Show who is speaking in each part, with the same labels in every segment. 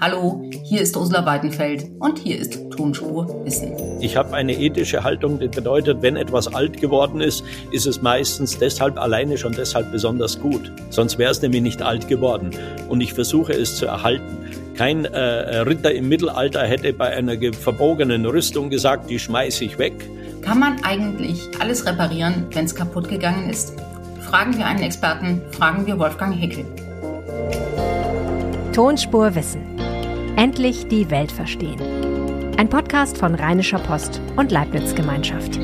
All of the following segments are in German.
Speaker 1: Hallo, hier ist Ursula Weidenfeld und hier ist Tonspur Wissen.
Speaker 2: Ich habe eine ethische Haltung, die bedeutet, wenn etwas alt geworden ist, ist es meistens deshalb alleine schon deshalb besonders gut. Sonst wäre es nämlich nicht alt geworden. Und ich versuche es zu erhalten. Kein äh, Ritter im Mittelalter hätte bei einer verbogenen Rüstung gesagt, die schmeiße ich weg.
Speaker 1: Kann man eigentlich alles reparieren, wenn es kaputt gegangen ist? Fragen wir einen Experten, fragen wir Wolfgang Heckel.
Speaker 3: Tonspur Wissen. Endlich die Welt verstehen. Ein Podcast von Rheinischer Post und Leibniz Gemeinschaft.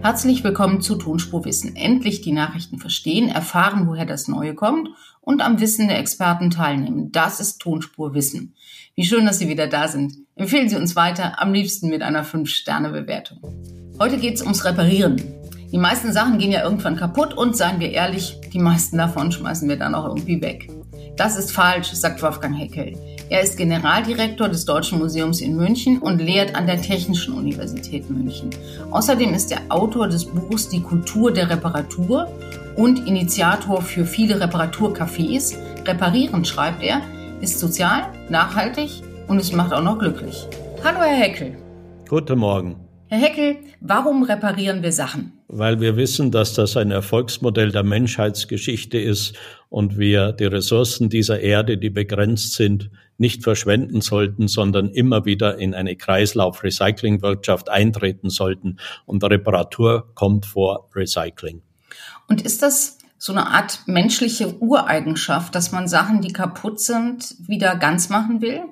Speaker 1: Herzlich willkommen zu Tonspur Wissen. Endlich die Nachrichten verstehen, erfahren, woher das Neue kommt und am Wissen der Experten teilnehmen. Das ist Tonspur Wissen. Wie schön, dass Sie wieder da sind. Empfehlen Sie uns weiter, am liebsten mit einer 5-Sterne-Bewertung. Heute geht es ums Reparieren. Die meisten Sachen gehen ja irgendwann kaputt und seien wir ehrlich, die meisten davon schmeißen wir dann auch irgendwie weg. Das ist falsch, sagt Wolfgang Heckel. Er ist Generaldirektor des Deutschen Museums in München und lehrt an der Technischen Universität München. Außerdem ist er Autor des Buchs Die Kultur der Reparatur und Initiator für viele Reparaturcafés. Reparieren, schreibt er, ist sozial, nachhaltig und es macht auch noch glücklich. Hallo, Herr Heckel.
Speaker 2: Guten Morgen.
Speaker 1: Herr Heckel, warum reparieren wir Sachen?
Speaker 2: Weil wir wissen, dass das ein Erfolgsmodell der Menschheitsgeschichte ist und wir die Ressourcen dieser Erde, die begrenzt sind, nicht verschwenden sollten, sondern immer wieder in eine Kreislauf-Recycling-Wirtschaft eintreten sollten. Und Reparatur kommt vor Recycling.
Speaker 1: Und ist das so eine Art menschliche Ureigenschaft, dass man Sachen, die kaputt sind, wieder ganz machen will?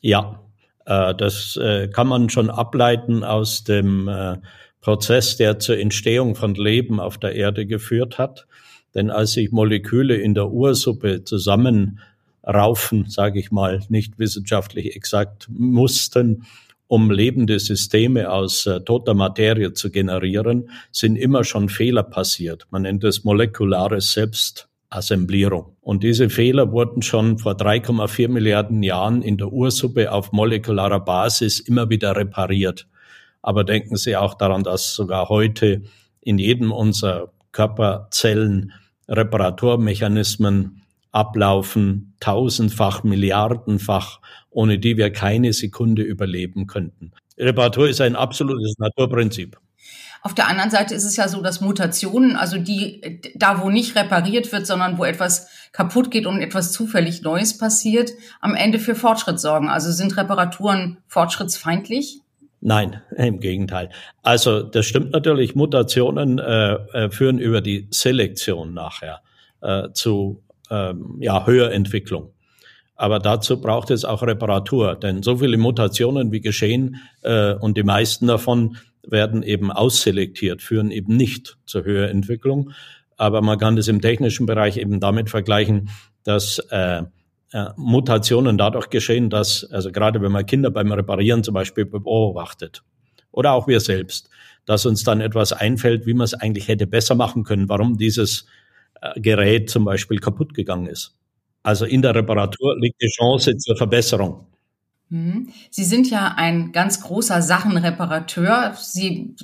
Speaker 2: Ja, äh, das äh, kann man schon ableiten aus dem äh, Prozess, der zur Entstehung von Leben auf der Erde geführt hat. Denn als sich Moleküle in der Ursuppe zusammenraufen, sage ich mal, nicht wissenschaftlich exakt mussten, um lebende Systeme aus äh, toter Materie zu generieren, sind immer schon Fehler passiert. Man nennt es molekulare Selbstassemblierung. Und diese Fehler wurden schon vor 3,4 Milliarden Jahren in der Ursuppe auf molekularer Basis immer wieder repariert. Aber denken Sie auch daran, dass sogar heute in jedem unserer Körperzellen Reparaturmechanismen ablaufen, tausendfach, milliardenfach, ohne die wir keine Sekunde überleben könnten. Reparatur ist ein absolutes Naturprinzip.
Speaker 1: Auf der anderen Seite ist es ja so, dass Mutationen, also die, da wo nicht repariert wird, sondern wo etwas kaputt geht und etwas zufällig Neues passiert, am Ende für Fortschritt sorgen. Also sind Reparaturen fortschrittsfeindlich?
Speaker 2: Nein, im Gegenteil. Also das stimmt natürlich, Mutationen äh, äh, führen über die Selektion nachher äh, zu ähm, ja, Höherentwicklung. Aber dazu braucht es auch Reparatur, denn so viele Mutationen wie geschehen äh, und die meisten davon werden eben ausselektiert, führen eben nicht zur Höherentwicklung. Aber man kann das im technischen Bereich eben damit vergleichen, dass äh, äh, Mutationen dadurch geschehen, dass, also gerade wenn man Kinder beim Reparieren zum Beispiel beobachtet oder auch wir selbst, dass uns dann etwas einfällt, wie man es eigentlich hätte besser machen können, warum dieses äh, Gerät zum Beispiel kaputt gegangen ist. Also in der Reparatur liegt die Chance zur Verbesserung.
Speaker 1: Mhm. Sie sind ja ein ganz großer Sachenreparateur. Sie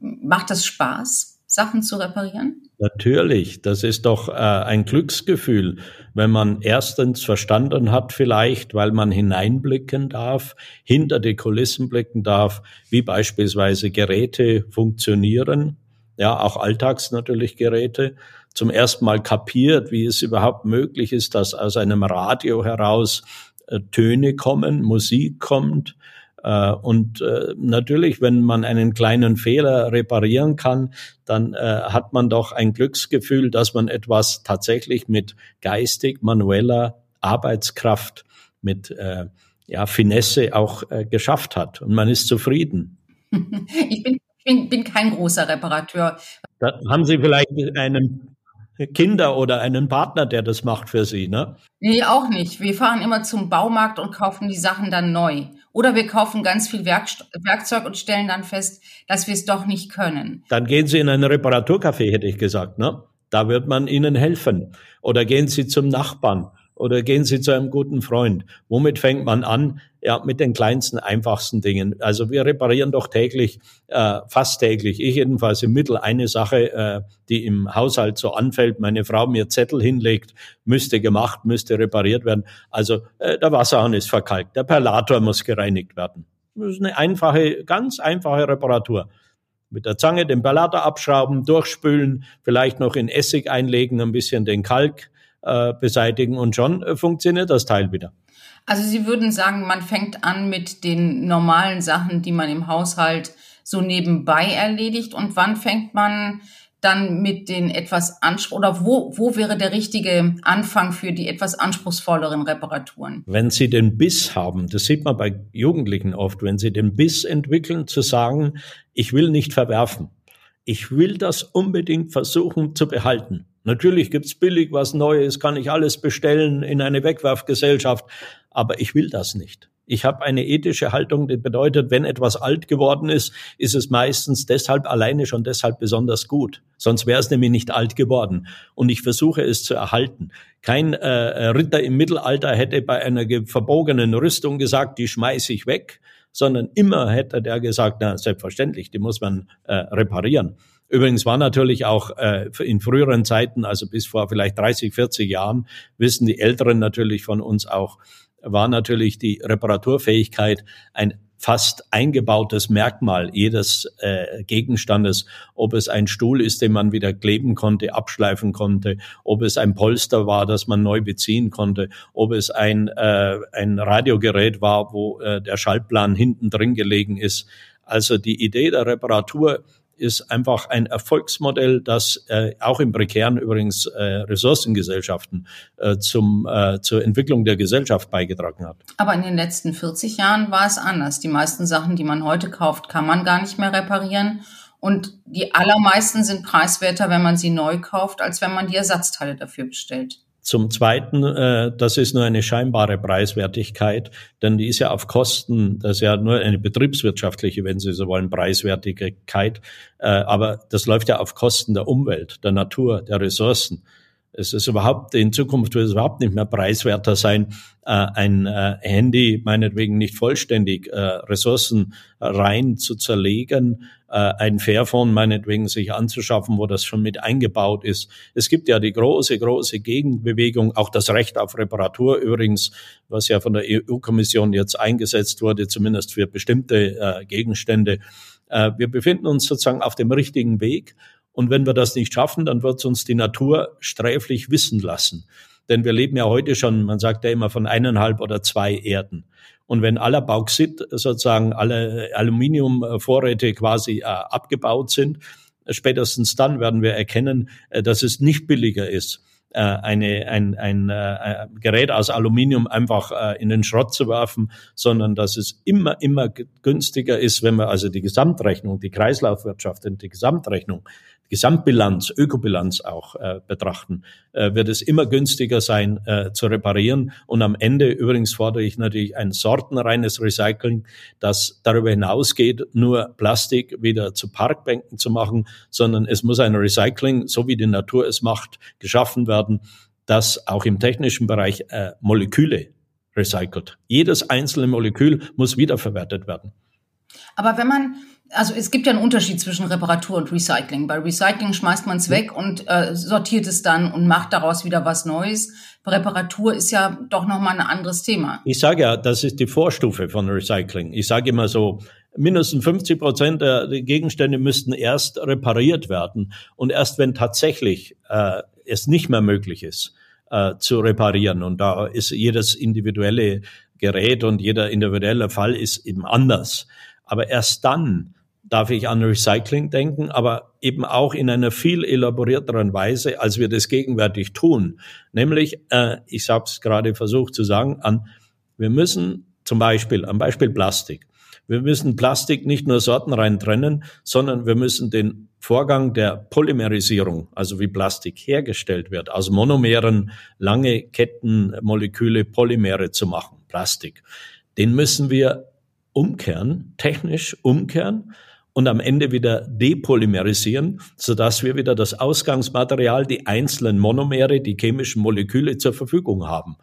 Speaker 1: macht das Spaß, Sachen zu reparieren?
Speaker 2: Natürlich, das ist doch äh, ein Glücksgefühl, wenn man erstens verstanden hat vielleicht, weil man hineinblicken darf, hinter die Kulissen blicken darf, wie beispielsweise Geräte funktionieren, ja, auch alltags natürlich Geräte, zum ersten Mal kapiert, wie es überhaupt möglich ist, dass aus einem Radio heraus äh, Töne kommen, Musik kommt, und äh, natürlich, wenn man einen kleinen Fehler reparieren kann, dann äh, hat man doch ein Glücksgefühl, dass man etwas tatsächlich mit geistig manueller Arbeitskraft, mit ja, Finesse auch geschafft hat. Und man ist zufrieden.
Speaker 1: Ich bin, bin, bin kein großer Reparateur.
Speaker 2: Da haben Sie vielleicht einen Kinder oder einen Partner, der das macht für Sie, ne?
Speaker 1: Nee, auch nicht. Wir fahren immer zum Baumarkt und kaufen die Sachen dann neu. Oder wir kaufen ganz viel Werkzeug und stellen dann fest, dass wir es doch nicht können.
Speaker 2: Dann gehen Sie in ein Reparaturcafé, hätte ich gesagt, ne? Da wird man Ihnen helfen. Oder gehen Sie zum Nachbarn oder gehen Sie zu einem guten Freund. Womit fängt man an? Ja, mit den kleinsten, einfachsten Dingen. Also wir reparieren doch täglich, äh, fast täglich, ich jedenfalls im Mittel eine Sache, äh, die im Haushalt so anfällt. Meine Frau mir Zettel hinlegt, müsste gemacht, müsste repariert werden. Also äh, der Wasserhahn ist verkalkt, der Perlator muss gereinigt werden. Das ist eine einfache, ganz einfache Reparatur mit der Zange den Perlator abschrauben, durchspülen, vielleicht noch in Essig einlegen, ein bisschen den Kalk äh, beseitigen und schon äh, funktioniert das Teil wieder.
Speaker 1: Also Sie würden sagen, man fängt an mit den normalen Sachen, die man im Haushalt so nebenbei erledigt und wann fängt man dann mit den etwas Anspruch oder wo, wo wäre der richtige Anfang für die etwas anspruchsvolleren Reparaturen?
Speaker 2: Wenn Sie den Biss haben, das sieht man bei Jugendlichen oft, wenn Sie den Biss entwickeln, zu sagen, ich will nicht verwerfen. Ich will das unbedingt versuchen zu behalten. Natürlich gibt's billig was Neues, kann ich alles bestellen in eine Wegwerfgesellschaft, aber ich will das nicht. Ich habe eine ethische Haltung, die bedeutet, wenn etwas alt geworden ist, ist es meistens deshalb alleine schon deshalb besonders gut. Sonst wäre es nämlich nicht alt geworden. Und ich versuche es zu erhalten. Kein äh, Ritter im Mittelalter hätte bei einer verbogenen Rüstung gesagt, die schmeiße ich weg, sondern immer hätte der gesagt, na selbstverständlich, die muss man äh, reparieren. Übrigens war natürlich auch äh, in früheren Zeiten, also bis vor vielleicht 30, 40 Jahren, wissen die Älteren natürlich von uns auch, war natürlich die Reparaturfähigkeit ein fast eingebautes Merkmal jedes äh, Gegenstandes, ob es ein Stuhl ist, den man wieder kleben konnte, abschleifen konnte, ob es ein Polster war, das man neu beziehen konnte, ob es ein, äh, ein Radiogerät war, wo äh, der Schaltplan hinten drin gelegen ist. Also die Idee der Reparatur ist einfach ein Erfolgsmodell, das äh, auch in prekären übrigens äh, Ressourcengesellschaften äh, zum, äh, zur Entwicklung der Gesellschaft beigetragen hat.
Speaker 1: Aber in den letzten 40 Jahren war es anders. Die meisten Sachen, die man heute kauft, kann man gar nicht mehr reparieren. Und die allermeisten sind preiswerter, wenn man sie neu kauft, als wenn man die Ersatzteile dafür bestellt.
Speaker 2: Zum Zweiten, äh, das ist nur eine scheinbare Preiswertigkeit, denn die ist ja auf Kosten, das ist ja nur eine betriebswirtschaftliche, wenn Sie so wollen, Preiswertigkeit, äh, aber das läuft ja auf Kosten der Umwelt, der Natur, der Ressourcen. Es ist überhaupt, in Zukunft wird es überhaupt nicht mehr preiswerter sein, äh, ein äh, Handy meinetwegen nicht vollständig äh, Ressourcen rein zu zerlegen, ein Fairphone meinetwegen sich anzuschaffen, wo das schon mit eingebaut ist. Es gibt ja die große, große Gegenbewegung, auch das Recht auf Reparatur übrigens, was ja von der EU-Kommission jetzt eingesetzt wurde, zumindest für bestimmte Gegenstände. Wir befinden uns sozusagen auf dem richtigen Weg. Und wenn wir das nicht schaffen, dann wird uns die Natur sträflich wissen lassen. Denn wir leben ja heute schon, man sagt ja immer von eineinhalb oder zwei Erden. Und wenn aller Bauxit, sozusagen alle Aluminiumvorräte quasi äh, abgebaut sind, spätestens dann werden wir erkennen, äh, dass es nicht billiger ist, äh, eine, ein, ein äh, Gerät aus Aluminium einfach äh, in den Schrott zu werfen, sondern dass es immer, immer günstiger ist, wenn wir also die Gesamtrechnung, die Kreislaufwirtschaft und die Gesamtrechnung Gesamtbilanz, Ökobilanz auch äh, betrachten, äh, wird es immer günstiger sein äh, zu reparieren. Und am Ende übrigens fordere ich natürlich ein sortenreines Recycling, das darüber hinausgeht, nur Plastik wieder zu Parkbänken zu machen, sondern es muss ein Recycling, so wie die Natur es macht, geschaffen werden, das auch im technischen Bereich äh, Moleküle recycelt. Jedes einzelne Molekül muss wiederverwertet werden.
Speaker 1: Aber wenn man also es gibt ja einen Unterschied zwischen Reparatur und Recycling. Bei Recycling schmeißt man es weg und äh, sortiert es dann und macht daraus wieder was Neues. Bei Reparatur ist ja doch nochmal ein anderes Thema.
Speaker 2: Ich sage ja, das ist die Vorstufe von Recycling. Ich sage immer so, mindestens 50 Prozent der Gegenstände müssten erst repariert werden. Und erst wenn tatsächlich äh, es nicht mehr möglich ist, äh, zu reparieren, und da ist jedes individuelle Gerät und jeder individuelle Fall ist eben anders. Aber erst dann darf ich an Recycling denken, aber eben auch in einer viel elaborierteren Weise, als wir das gegenwärtig tun. Nämlich, äh, ich habe es gerade versucht zu sagen, an, wir müssen zum Beispiel, am Beispiel Plastik, wir müssen Plastik nicht nur sortenrein trennen, sondern wir müssen den Vorgang der Polymerisierung, also wie Plastik hergestellt wird, aus Monomeren lange Kettenmoleküle Polymere zu machen, Plastik, den müssen wir umkehren, technisch umkehren und am Ende wieder depolymerisieren, sodass wir wieder das Ausgangsmaterial, die einzelnen Monomere, die chemischen Moleküle zur Verfügung haben.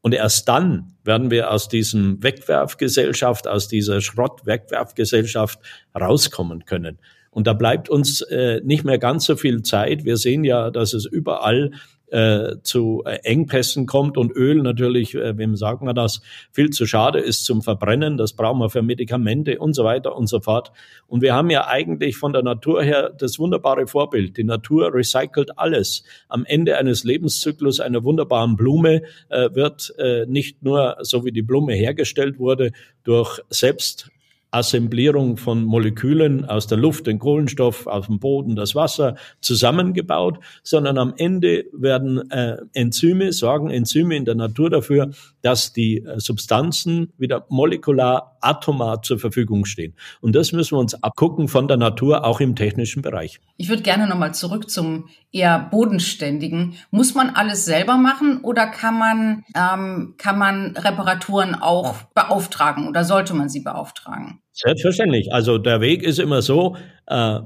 Speaker 2: Und erst dann werden wir aus diesem Wegwerfgesellschaft, aus dieser Schrott-Wegwerfgesellschaft rauskommen können. Und da bleibt uns äh, nicht mehr ganz so viel Zeit. Wir sehen ja, dass es überall äh, zu äh, Engpässen kommt und Öl natürlich, äh, wem sagen wir das, viel zu schade ist zum Verbrennen. Das brauchen wir für Medikamente und so weiter und so fort. Und wir haben ja eigentlich von der Natur her das wunderbare Vorbild. Die Natur recycelt alles. Am Ende eines Lebenszyklus einer wunderbaren Blume äh, wird äh, nicht nur, so wie die Blume hergestellt wurde, durch selbst Assemblierung von Molekülen aus der Luft, den Kohlenstoff, aus dem Boden, das Wasser zusammengebaut, sondern am Ende werden äh, Enzyme, sorgen Enzyme in der Natur dafür, dass die äh, Substanzen wieder molekular, atomar zur Verfügung stehen. Und das müssen wir uns abgucken von der Natur, auch im technischen Bereich.
Speaker 1: Ich würde gerne nochmal zurück zum eher bodenständigen. Muss man alles selber machen oder kann man, ähm, kann man Reparaturen auch beauftragen oder sollte man sie beauftragen?
Speaker 2: Selbstverständlich. Also der Weg ist immer so, äh,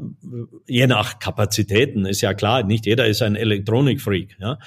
Speaker 2: je nach Kapazitäten ist ja klar, nicht jeder ist ein Elektronikfreak. Ja?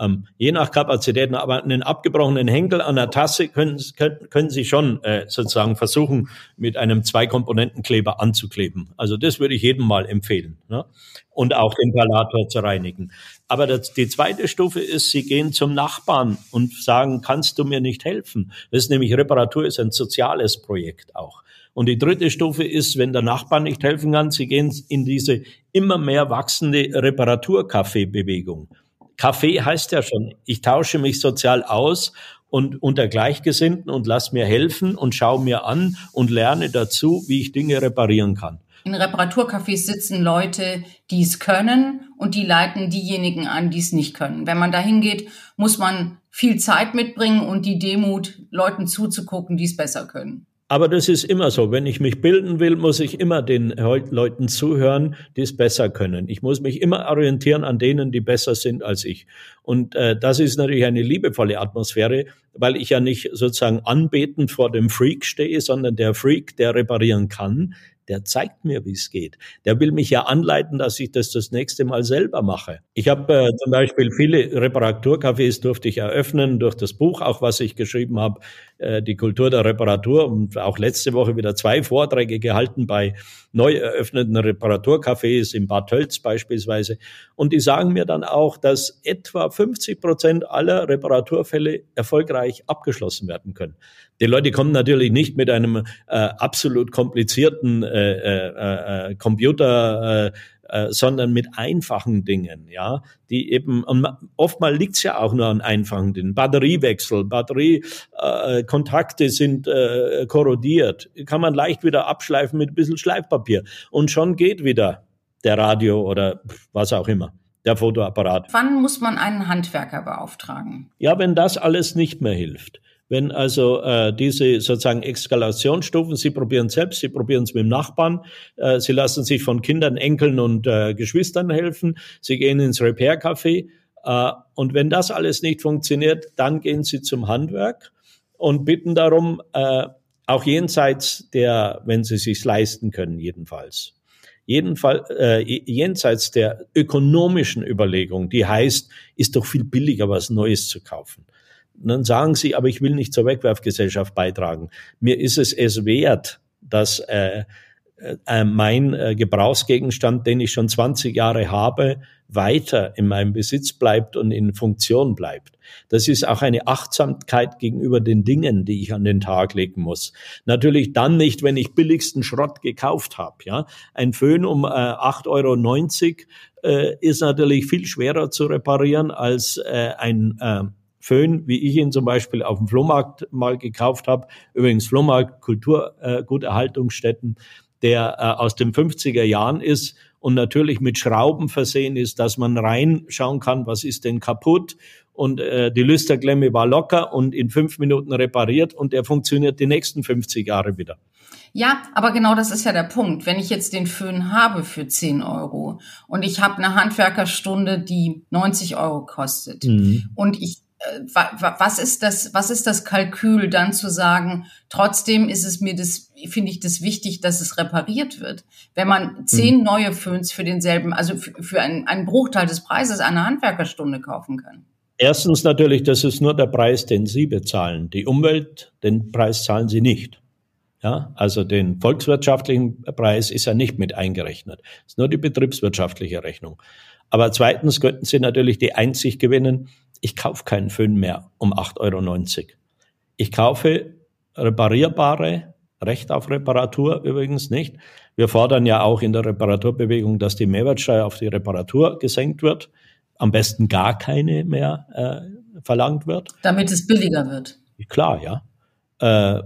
Speaker 2: Ähm, je nach Kapazitäten, aber einen abgebrochenen Henkel an der Tasse können, können, können Sie schon äh, sozusagen versuchen, mit einem Zweikomponentenkleber anzukleben. Also das würde ich jedem mal empfehlen. Ne? Und auch den Palator zu reinigen. Aber das, die zweite Stufe ist, Sie gehen zum Nachbarn und sagen, kannst du mir nicht helfen? Das ist nämlich Reparatur ist ein soziales Projekt auch. Und die dritte Stufe ist, wenn der Nachbar nicht helfen kann, sie gehen in diese immer mehr wachsende Reparaturkaffee-Bewegung. Kaffee heißt ja schon, ich tausche mich sozial aus und unter Gleichgesinnten und lass mir helfen und schaue mir an und lerne dazu, wie ich Dinge reparieren kann.
Speaker 1: In Reparaturcafés sitzen Leute, die es können und die leiten diejenigen an, die es nicht können. Wenn man da hingeht, muss man viel Zeit mitbringen und die Demut, Leuten zuzugucken, die es besser können.
Speaker 2: Aber das ist immer so. Wenn ich mich bilden will, muss ich immer den Leuten zuhören, die es besser können. Ich muss mich immer orientieren an denen, die besser sind als ich. Und äh, das ist natürlich eine liebevolle Atmosphäre, weil ich ja nicht sozusagen anbetend vor dem Freak stehe, sondern der Freak, der reparieren kann, der zeigt mir, wie es geht. Der will mich ja anleiten, dass ich das das nächste Mal selber mache. Ich habe äh, zum Beispiel viele Reparaturcafés durfte ich eröffnen durch das Buch, auch was ich geschrieben habe, äh, die Kultur der Reparatur und auch letzte Woche wieder zwei Vorträge gehalten bei neu eröffneten Reparaturcafés in Bad Tölz beispielsweise. Und die sagen mir dann auch, dass etwa 50 Prozent aller Reparaturfälle erfolgreich abgeschlossen werden können. Die Leute kommen natürlich nicht mit einem äh, absolut komplizierten äh, äh, äh, Computer, äh, äh, sondern mit einfachen Dingen, ja, die eben, und oftmal liegt's ja auch nur an einfachen Dingen. Batteriewechsel, Batteriekontakte äh, sind äh, korrodiert, kann man leicht wieder abschleifen mit ein bisschen Schleifpapier und schon geht wieder der Radio oder was auch immer der Fotoapparat.
Speaker 1: Wann muss man einen Handwerker beauftragen?
Speaker 2: Ja, wenn das alles nicht mehr hilft. Wenn also äh, diese sozusagen Eskalationsstufen, Sie probieren selbst, Sie probieren es mit dem Nachbarn, äh, Sie lassen sich von Kindern, Enkeln und äh, Geschwistern helfen, Sie gehen ins Repair-Café äh, und wenn das alles nicht funktioniert, dann gehen Sie zum Handwerk und bitten darum, äh, auch jenseits der, wenn Sie sich leisten können, jedenfalls. Jedenfalls äh, jenseits der ökonomischen Überlegung, die heißt, ist doch viel billiger, was Neues zu kaufen. Und dann sagen sie, aber ich will nicht zur Wegwerfgesellschaft beitragen. Mir ist es es wert, dass äh, äh, mein äh, Gebrauchsgegenstand, den ich schon 20 Jahre habe, weiter in meinem Besitz bleibt und in Funktion bleibt. Das ist auch eine Achtsamkeit gegenüber den Dingen, die ich an den Tag legen muss. Natürlich dann nicht, wenn ich billigsten Schrott gekauft habe. Ja, ein Föhn um äh, 8,90 Euro äh, ist natürlich viel schwerer zu reparieren als äh, ein äh, Föhn, wie ich ihn zum Beispiel auf dem Flohmarkt mal gekauft habe. Übrigens Flohmarkt, Kulturguterhaltungsstätten, äh, der äh, aus den 50er Jahren ist und natürlich mit Schrauben versehen ist, dass man reinschauen kann, was ist denn kaputt. Und äh, die Lüsterklemme war locker und in fünf Minuten repariert und er funktioniert die nächsten 50 Jahre wieder.
Speaker 1: Ja, aber genau das ist ja der Punkt. Wenn ich jetzt den Föhn habe für 10 Euro und ich habe eine Handwerkerstunde, die 90 Euro kostet mhm. und ich was ist das, was ist das Kalkül, dann zu sagen, trotzdem ist es mir das, finde ich das wichtig, dass es repariert wird. Wenn man zehn mhm. neue Föhns für denselben, also für, einen, einen Bruchteil des Preises einer Handwerkerstunde kaufen kann.
Speaker 2: Erstens natürlich, das ist nur der Preis, den Sie bezahlen. Die Umwelt, den Preis zahlen Sie nicht. Ja, also den volkswirtschaftlichen Preis ist ja nicht mit eingerechnet. Es ist nur die betriebswirtschaftliche Rechnung. Aber zweitens könnten Sie natürlich die Einsicht gewinnen, ich kaufe keinen Föhn mehr um 8,90 Euro. Ich kaufe reparierbare, Recht auf Reparatur übrigens nicht. Wir fordern ja auch in der Reparaturbewegung, dass die Mehrwertsteuer auf die Reparatur gesenkt wird. Am besten gar keine mehr äh, verlangt wird.
Speaker 1: Damit es billiger wird.
Speaker 2: Klar, ja. Äh,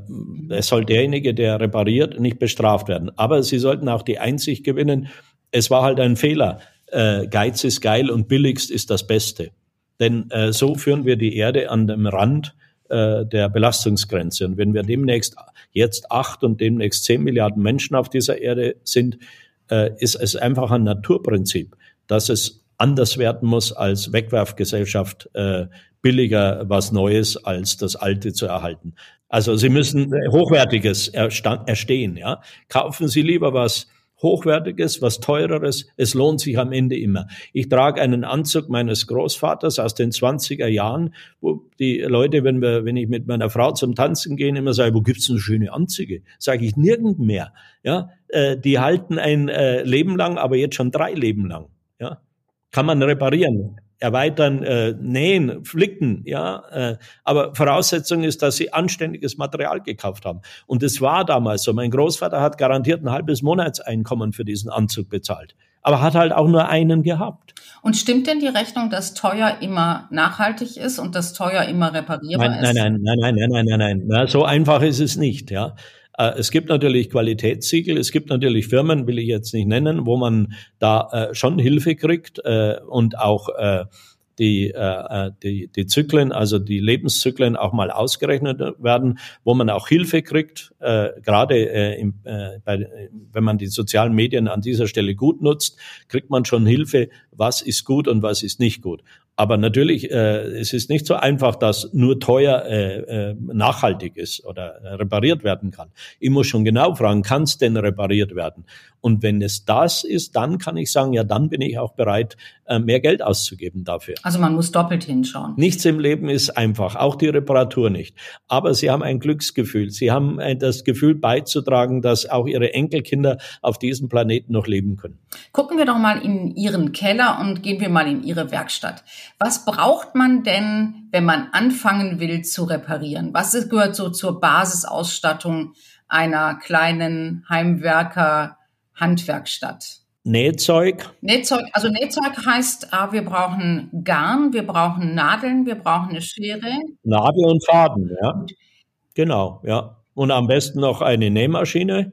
Speaker 2: es soll derjenige, der repariert, nicht bestraft werden. Aber sie sollten auch die Einsicht gewinnen, es war halt ein Fehler. Äh, Geiz ist geil und billigst ist das Beste. Denn äh, so führen wir die Erde an dem Rand äh, der Belastungsgrenze. Und wenn wir demnächst jetzt acht und demnächst zehn Milliarden Menschen auf dieser Erde sind, äh, ist es einfach ein Naturprinzip, dass es anders werden muss als Wegwerfgesellschaft, äh, billiger was Neues als das Alte zu erhalten. Also Sie müssen Hochwertiges erstehen. Ja? Kaufen Sie lieber was Hochwertiges, was Teureres. Es lohnt sich am Ende immer. Ich trage einen Anzug meines Großvaters aus den 20er Jahren, wo die Leute, wenn wir, wenn ich mit meiner Frau zum Tanzen gehe, immer sagen, wo gibt's denn schöne Anzüge? Sage ich nirgend mehr. Ja, äh, die halten ein äh, Leben lang, aber jetzt schon drei Leben lang. Ja, kann man reparieren erweitern, äh, nähen, flicken, ja. Äh, aber Voraussetzung ist, dass sie anständiges Material gekauft haben. Und es war damals so. Mein Großvater hat garantiert ein halbes Monatseinkommen für diesen Anzug bezahlt. Aber hat halt auch nur einen gehabt.
Speaker 1: Und stimmt denn die Rechnung, dass teuer immer nachhaltig ist und dass teuer immer reparierbar
Speaker 2: nein, ist? Nein, nein, nein, nein, nein, nein, nein, nein. So einfach ist es nicht, ja. Äh, es gibt natürlich Qualitätssiegel, es gibt natürlich Firmen, will ich jetzt nicht nennen, wo man da äh, schon Hilfe kriegt äh, und auch die, die, die Zyklen, also die Lebenszyklen auch mal ausgerechnet werden, wo man auch Hilfe kriegt, gerade wenn man die sozialen Medien an dieser Stelle gut nutzt, kriegt man schon Hilfe, was ist gut und was ist nicht gut. Aber natürlich, äh, es ist nicht so einfach, dass nur teuer äh, äh, nachhaltig ist oder repariert werden kann. Ich muss schon genau fragen, kann es denn repariert werden? Und wenn es das ist, dann kann ich sagen, ja, dann bin ich auch bereit, äh, mehr Geld auszugeben dafür.
Speaker 1: Also man muss doppelt hinschauen.
Speaker 2: Nichts im Leben ist einfach, auch die Reparatur nicht. Aber Sie haben ein Glücksgefühl. Sie haben äh, das Gefühl beizutragen, dass auch Ihre Enkelkinder auf diesem Planeten noch leben können.
Speaker 1: Gucken wir doch mal in Ihren Keller und gehen wir mal in Ihre Werkstatt. Was braucht man denn, wenn man anfangen will zu reparieren? Was gehört so zur Basisausstattung einer kleinen Heimwerker Handwerkstatt.
Speaker 2: Nähzeug?
Speaker 1: Nähzeug, also Nähzeug heißt, ah, wir brauchen Garn, wir brauchen Nadeln, wir brauchen eine Schere.
Speaker 2: Nadel und Faden, ja. Genau, ja. Und am besten noch eine Nähmaschine.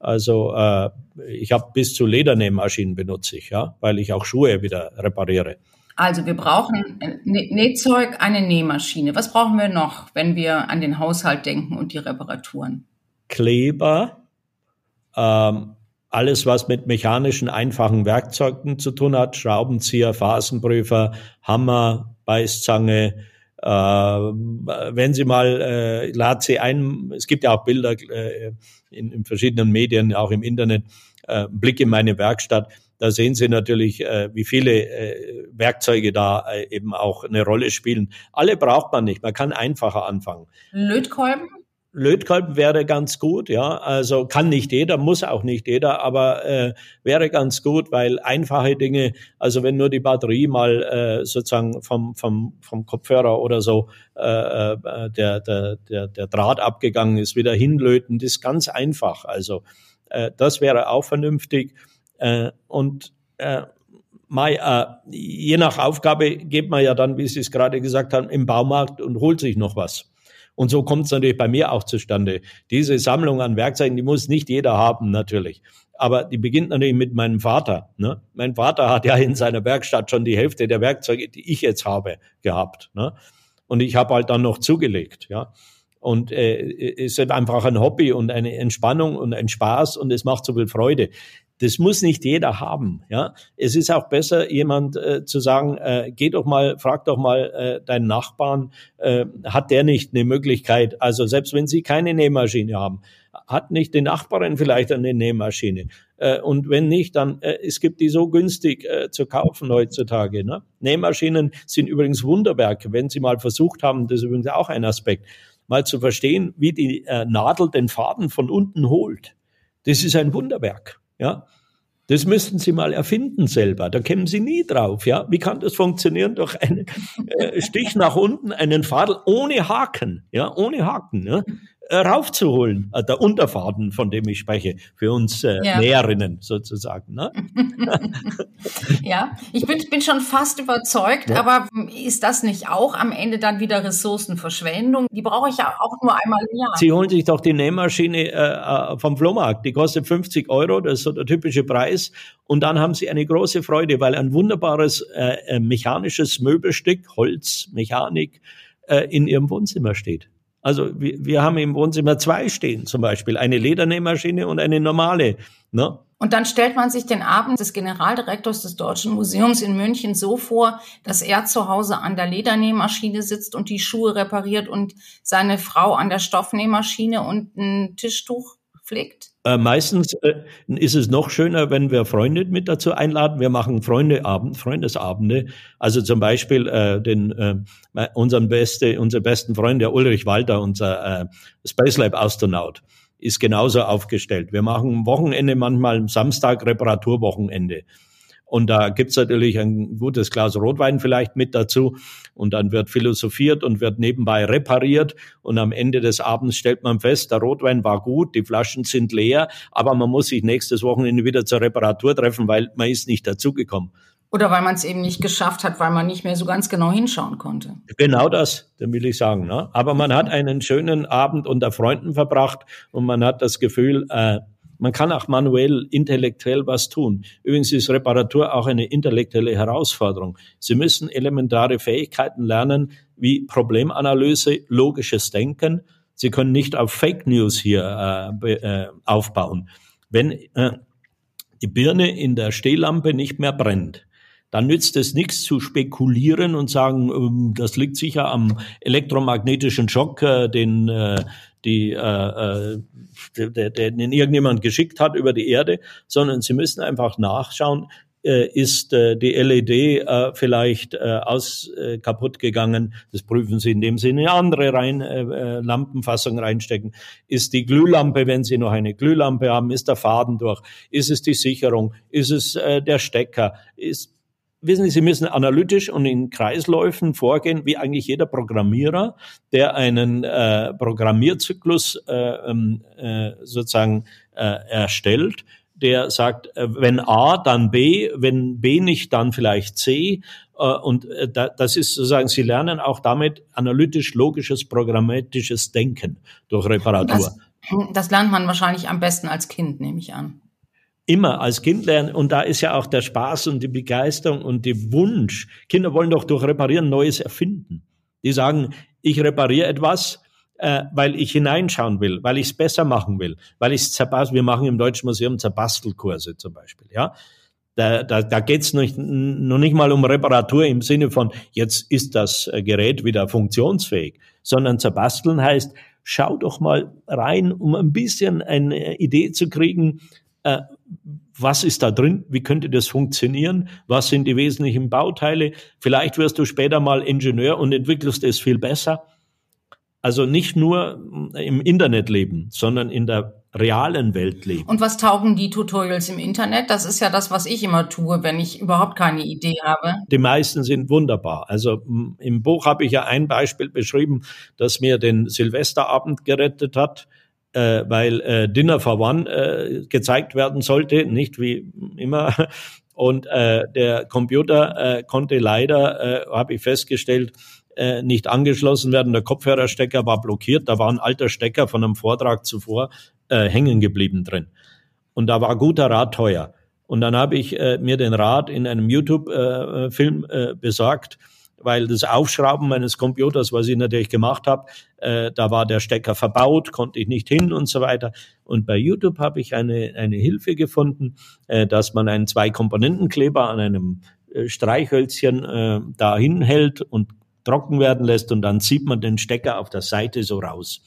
Speaker 2: Also äh, ich habe bis zu Ledernähmaschinen benutze ich, ja, weil ich auch Schuhe wieder repariere.
Speaker 1: Also wir brauchen Nähzeug, eine Nähmaschine. Was brauchen wir noch, wenn wir an den Haushalt denken und die Reparaturen?
Speaker 2: Kleber, ähm, alles, was mit mechanischen, einfachen Werkzeugen zu tun hat, Schraubenzieher, Phasenprüfer, Hammer, Beißzange, äh, wenn Sie mal, äh, Sie ein, es gibt ja auch Bilder äh, in, in verschiedenen Medien, auch im Internet, äh, Blick in meine Werkstatt, da sehen Sie natürlich, äh, wie viele äh, Werkzeuge da äh, eben auch eine Rolle spielen. Alle braucht man nicht, man kann einfacher anfangen.
Speaker 1: Lötkolben?
Speaker 2: Lötkolben wäre ganz gut, ja. Also kann nicht jeder, muss auch nicht jeder, aber äh, wäre ganz gut, weil einfache Dinge, also wenn nur die Batterie mal äh, sozusagen vom, vom, vom Kopfhörer oder so äh, äh, der, der, der, der Draht abgegangen ist, wieder hinlöten, das ist ganz einfach. Also äh, das wäre auch vernünftig. Äh, und äh, Mai, äh, je nach Aufgabe geht man ja dann, wie Sie es gerade gesagt haben, im Baumarkt und holt sich noch was. Und so kommt es natürlich bei mir auch zustande. Diese Sammlung an Werkzeugen, die muss nicht jeder haben, natürlich. Aber die beginnt natürlich mit meinem Vater. Ne? Mein Vater hat ja in seiner Werkstatt schon die Hälfte der Werkzeuge, die ich jetzt habe, gehabt. Ne? Und ich habe halt dann noch zugelegt. Ja. Und äh, es ist einfach ein Hobby und eine Entspannung und ein Spaß und es macht so viel Freude. Das muss nicht jeder haben. Ja, es ist auch besser, jemand äh, zu sagen, äh, geh doch mal, frag doch mal äh, deinen Nachbarn, äh, hat der nicht eine Möglichkeit? Also selbst wenn Sie keine Nähmaschine haben, hat nicht die Nachbarin vielleicht eine Nähmaschine? Äh, und wenn nicht, dann äh, es gibt die so günstig äh, zu kaufen heutzutage. Ne? Nähmaschinen sind übrigens Wunderwerke. Wenn Sie mal versucht haben, das ist übrigens auch ein Aspekt, mal zu verstehen, wie die äh, Nadel den Faden von unten holt. Das ist ein Wunderwerk. Ja, das müssten Sie mal erfinden selber. Da kämen Sie nie drauf. Ja, wie kann das funktionieren? Durch einen äh, Stich nach unten, einen Faden ohne Haken. Ja, ohne Haken. Ja? Äh, raufzuholen, äh, der Unterfaden, von dem ich spreche, für uns äh, ja. Näherinnen sozusagen. Ne?
Speaker 1: ja, ich bin, bin schon fast überzeugt, ja. aber ist das nicht auch am Ende dann wieder Ressourcenverschwendung? Die brauche ich ja auch nur einmal im Jahr.
Speaker 2: Sie holen sich doch die Nähmaschine äh, vom Flohmarkt, die kostet 50 Euro, das ist so der typische Preis. Und dann haben Sie eine große Freude, weil ein wunderbares äh, mechanisches Möbelstück, Holz, Mechanik, äh, in Ihrem Wohnzimmer steht. Also wir, wir haben im Wohnzimmer zwei stehen, zum Beispiel eine Ledernähmaschine und eine normale. Ne?
Speaker 1: Und dann stellt man sich den Abend des Generaldirektors des Deutschen Museums in München so vor, dass er zu Hause an der Ledernähmaschine sitzt und die Schuhe repariert und seine Frau an der Stoffnähmaschine und ein Tischtuch pflegt?
Speaker 2: Äh, meistens äh, ist es noch schöner, wenn wir Freunde mit dazu einladen. Wir machen Freundeabend, Freundesabende. Also zum Beispiel äh, den äh, unseren beste, unser besten Freund, der Ulrich Walter, unser äh, Space Lab Astronaut, ist genauso aufgestellt. Wir machen Wochenende, manchmal Samstag Reparaturwochenende. Und da gibt's natürlich ein gutes Glas Rotwein vielleicht mit dazu. Und dann wird philosophiert und wird nebenbei repariert. Und am Ende des Abends stellt man fest, der Rotwein war gut, die Flaschen sind leer, aber man muss sich nächstes Wochenende wieder zur Reparatur treffen, weil man ist nicht dazugekommen.
Speaker 1: Oder weil man es eben nicht geschafft hat, weil man nicht mehr so ganz genau hinschauen konnte.
Speaker 2: Genau das, da will ich sagen. Ne? Aber man hat einen schönen Abend unter Freunden verbracht und man hat das Gefühl, äh, man kann auch manuell, intellektuell was tun. Übrigens ist Reparatur auch eine intellektuelle Herausforderung. Sie müssen elementare Fähigkeiten lernen, wie Problemanalyse, logisches Denken. Sie können nicht auf Fake News hier äh, äh, aufbauen. Wenn äh, die Birne in der Stehlampe nicht mehr brennt, dann nützt es nichts zu spekulieren und sagen, ähm, das liegt sicher am elektromagnetischen Schock, äh, den äh, die, äh, äh, der, der, den irgendjemand geschickt hat über die Erde, sondern sie müssen einfach nachschauen, äh, ist äh, die LED äh, vielleicht äh, aus äh, kaputt gegangen. Das prüfen Sie, indem Sie eine andere rein, äh, äh, Lampenfassung reinstecken. Ist die Glühlampe, wenn Sie noch eine Glühlampe haben, ist der Faden durch? Ist es die Sicherung? Ist es äh, der Stecker? Ist wissen Sie, Sie müssen analytisch und in Kreisläufen vorgehen, wie eigentlich jeder Programmierer, der einen äh, Programmierzyklus äh, ähm, äh, sozusagen äh, erstellt, der sagt, äh, wenn A, dann B, wenn B nicht, dann vielleicht C. Äh, und äh, das ist sozusagen, Sie lernen auch damit analytisch, logisches, programmatisches Denken durch Reparatur.
Speaker 1: Das, das lernt man wahrscheinlich am besten als Kind, nehme ich an
Speaker 2: immer als Kind lernen. Und da ist ja auch der Spaß und die Begeisterung und der Wunsch. Kinder wollen doch durch Reparieren Neues erfinden. Die sagen, ich repariere etwas, äh, weil ich hineinschauen will, weil ich es besser machen will, weil ich es zerbastel. Wir machen im Deutschen Museum Zerbastelkurse zum Beispiel, ja. Da, da, da geht es noch, nicht mal um Reparatur im Sinne von, jetzt ist das Gerät wieder funktionsfähig, sondern zerbasteln heißt, schau doch mal rein, um ein bisschen eine Idee zu kriegen, äh, was ist da drin, wie könnte das funktionieren, was sind die wesentlichen Bauteile. Vielleicht wirst du später mal Ingenieur und entwickelst es viel besser. Also nicht nur im Internet leben, sondern in der realen Welt leben.
Speaker 1: Und was taugen die Tutorials im Internet? Das ist ja das, was ich immer tue, wenn ich überhaupt keine Idee habe.
Speaker 2: Die meisten sind wunderbar. Also im Buch habe ich ja ein Beispiel beschrieben, das mir den Silvesterabend gerettet hat äh, weil äh, Dinner for One äh, gezeigt werden sollte, nicht wie immer. Und äh, der Computer äh, konnte leider, äh, habe ich festgestellt, äh, nicht angeschlossen werden. Der Kopfhörerstecker war blockiert. Da war ein alter Stecker von einem Vortrag zuvor äh, hängen geblieben drin. Und da war guter Rat teuer. Und dann habe ich äh, mir den Rat in einem YouTube-Film äh, äh, besorgt, weil das Aufschrauben meines Computers, was ich natürlich gemacht habe, äh, da war der Stecker verbaut, konnte ich nicht hin und so weiter. Und bei YouTube habe ich eine, eine Hilfe gefunden, äh, dass man einen Zwei-Komponenten-Kleber an einem äh, Streichhölzchen äh, da hinhält und trocken werden lässt und dann zieht man den Stecker auf der Seite so raus.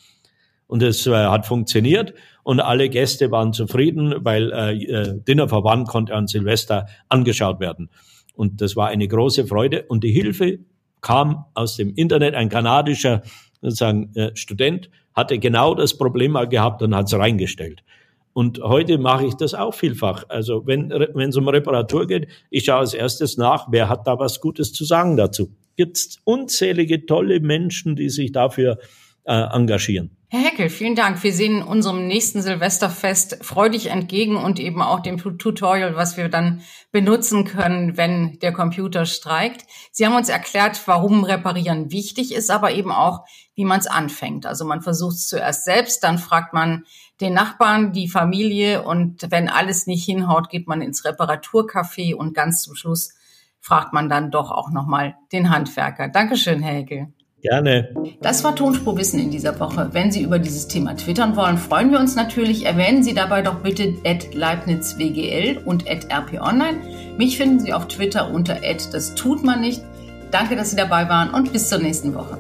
Speaker 2: Und es äh, hat funktioniert und alle Gäste waren zufrieden, weil äh, äh Dinner for One konnte an Silvester angeschaut werden. Und das war eine große Freude. Und die Hilfe kam aus dem Internet. Ein kanadischer sozusagen, äh, Student hatte genau das Problem mal gehabt und hat es reingestellt. Und heute mache ich das auch vielfach. Also wenn wenn es um Reparatur geht, ich schaue als erstes nach, wer hat da was Gutes zu sagen dazu. Gibt unzählige tolle Menschen, die sich dafür äh, engagieren.
Speaker 1: Herr Heckel, vielen Dank. Wir sehen unserem nächsten Silvesterfest freudig entgegen und eben auch dem Tutorial, was wir dann benutzen können, wenn der Computer streikt. Sie haben uns erklärt, warum Reparieren wichtig ist, aber eben auch, wie man es anfängt. Also man versucht es zuerst selbst, dann fragt man den Nachbarn, die Familie und wenn alles nicht hinhaut, geht man ins Reparaturcafé und ganz zum Schluss fragt man dann doch auch nochmal den Handwerker. Dankeschön, Herr Heckel.
Speaker 2: Gerne.
Speaker 1: Das war Tonspurwissen in dieser Woche. Wenn Sie über dieses Thema twittern wollen, freuen wir uns natürlich. Erwähnen Sie dabei doch bitte leibnizwgl und rponline. Mich finden Sie auf Twitter unter das tut man nicht. Danke, dass Sie dabei waren und bis zur nächsten Woche.